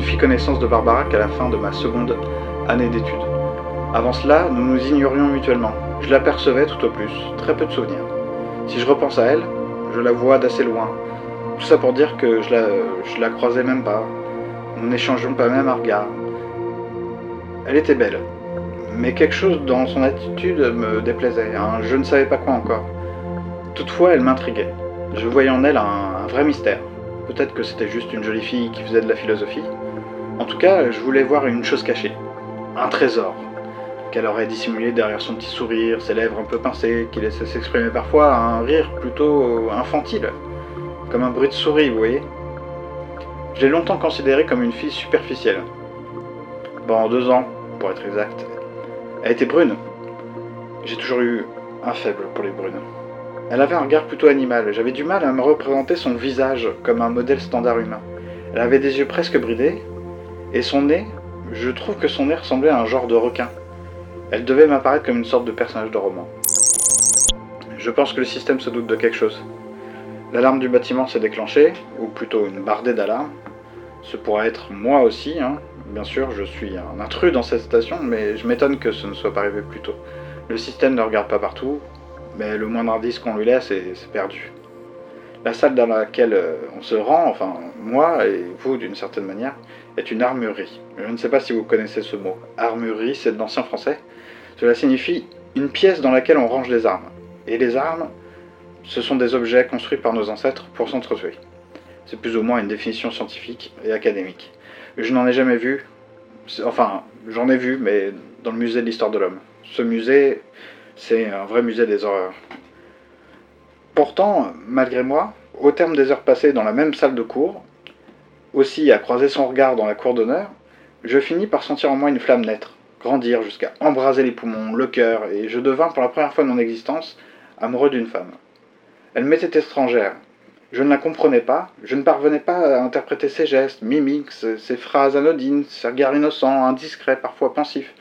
fis connaissance de Barbara qu'à la fin de ma seconde année d'études. Avant cela, nous nous ignorions mutuellement. Je l'apercevais tout au plus, très peu de souvenirs. Si je repense à elle, je la vois d'assez loin. Tout ça pour dire que je la, je la croisais même pas. Nous n'échangeons pas même un regard. Elle était belle, mais quelque chose dans son attitude me déplaisait, hein, je ne savais pas quoi encore. Toutefois, elle m'intriguait. Je voyais en elle un vrai mystère. Peut-être que c'était juste une jolie fille qui faisait de la philosophie. En tout cas, je voulais voir une chose cachée. Un trésor. Qu'elle aurait dissimulé derrière son petit sourire, ses lèvres un peu pincées, qui laissait s'exprimer parfois un rire plutôt infantile. Comme un bruit de souris, vous voyez. Je l'ai longtemps considérée comme une fille superficielle. Pendant deux ans, pour être exact. Elle était brune. J'ai toujours eu un faible pour les brunes. Elle avait un regard plutôt animal. J'avais du mal à me représenter son visage comme un modèle standard humain. Elle avait des yeux presque bridés, et son nez, je trouve que son nez ressemblait à un genre de requin. Elle devait m'apparaître comme une sorte de personnage de roman. Je pense que le système se doute de quelque chose. L'alarme du bâtiment s'est déclenchée, ou plutôt une bardée d'alarme. Ce pourrait être moi aussi, hein. bien sûr, je suis un intrus dans cette station, mais je m'étonne que ce ne soit pas arrivé plus tôt. Le système ne regarde pas partout, mais le moindre indice qu'on lui laisse est, perdu. La salle dans laquelle euh, on se rend, enfin moi et vous d'une certaine manière, est une armurerie. Je ne sais pas si vous connaissez ce mot. Armurerie, c'est de l'ancien français. Cela signifie une pièce dans laquelle on range les armes. Et les armes, ce sont des objets construits par nos ancêtres pour s'entretuer. C'est plus ou moins une définition scientifique et académique. Je n'en ai jamais vu, enfin j'en ai vu, mais dans le musée de l'histoire de l'homme. Ce musée, c'est un vrai musée des horreurs. Pourtant, malgré moi, au terme des heures passées dans la même salle de cours, aussi à croiser son regard dans la cour d'honneur, je finis par sentir en moi une flamme naître, grandir jusqu'à embraser les poumons, le cœur, et je devins pour la première fois de mon existence amoureux d'une femme. Elle m'était étrangère. Je ne la comprenais pas, je ne parvenais pas à interpréter ses gestes, mimiques, ses phrases anodines, ses regards innocents, indiscrets, parfois pensifs.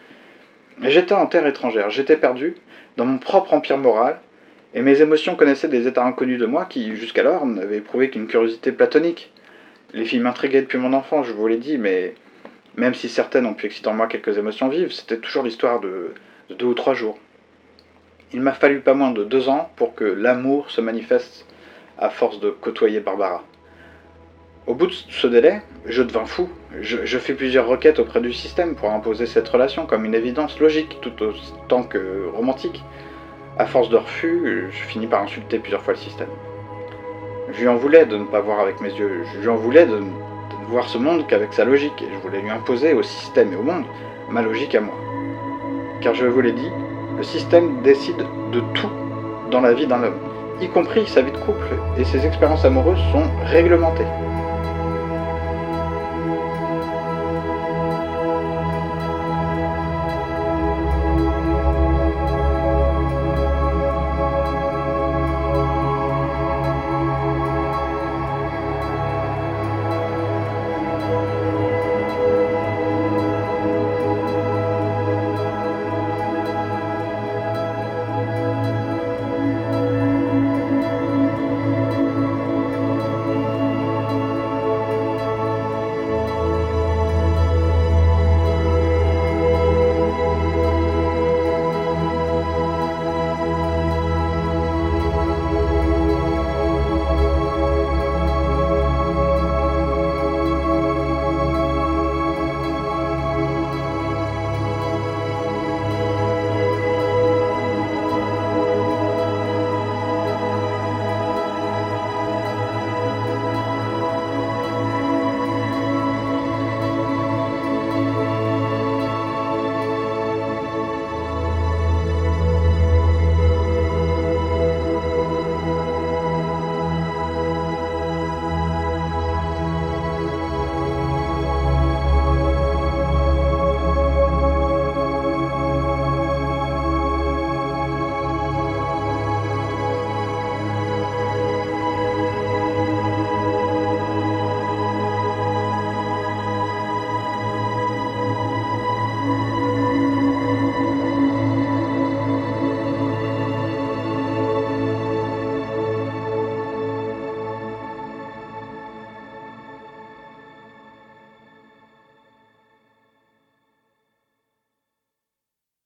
J'étais en terre étrangère, j'étais perdu, dans mon propre empire moral, et mes émotions connaissaient des états inconnus de moi qui, jusqu'alors, n'avaient éprouvé qu'une curiosité platonique. Les filles m'intriguaient depuis mon enfance, je vous l'ai dit, mais même si certaines ont pu exciter en moi quelques émotions vives, c'était toujours l'histoire de, de deux ou trois jours. Il m'a fallu pas moins de deux ans pour que l'amour se manifeste à force de côtoyer Barbara. Au bout de ce délai, je devins fou. Je, fis plusieurs requêtes auprès du système pour imposer cette relation comme une évidence logique tout autant que romantique. À force de refus, je finis par insulter plusieurs fois le système. Je lui en voulais de ne pas voir avec mes yeux, je lui en voulais de, ne voir ce monde qu'avec sa logique, je voulais lui imposer au système et au monde ma logique à moi. Car je vous l'ai dit, le système décide de tout dans la vie d'un homme, y compris sa vie de couple, et ses expériences amoureuses sont réglementées.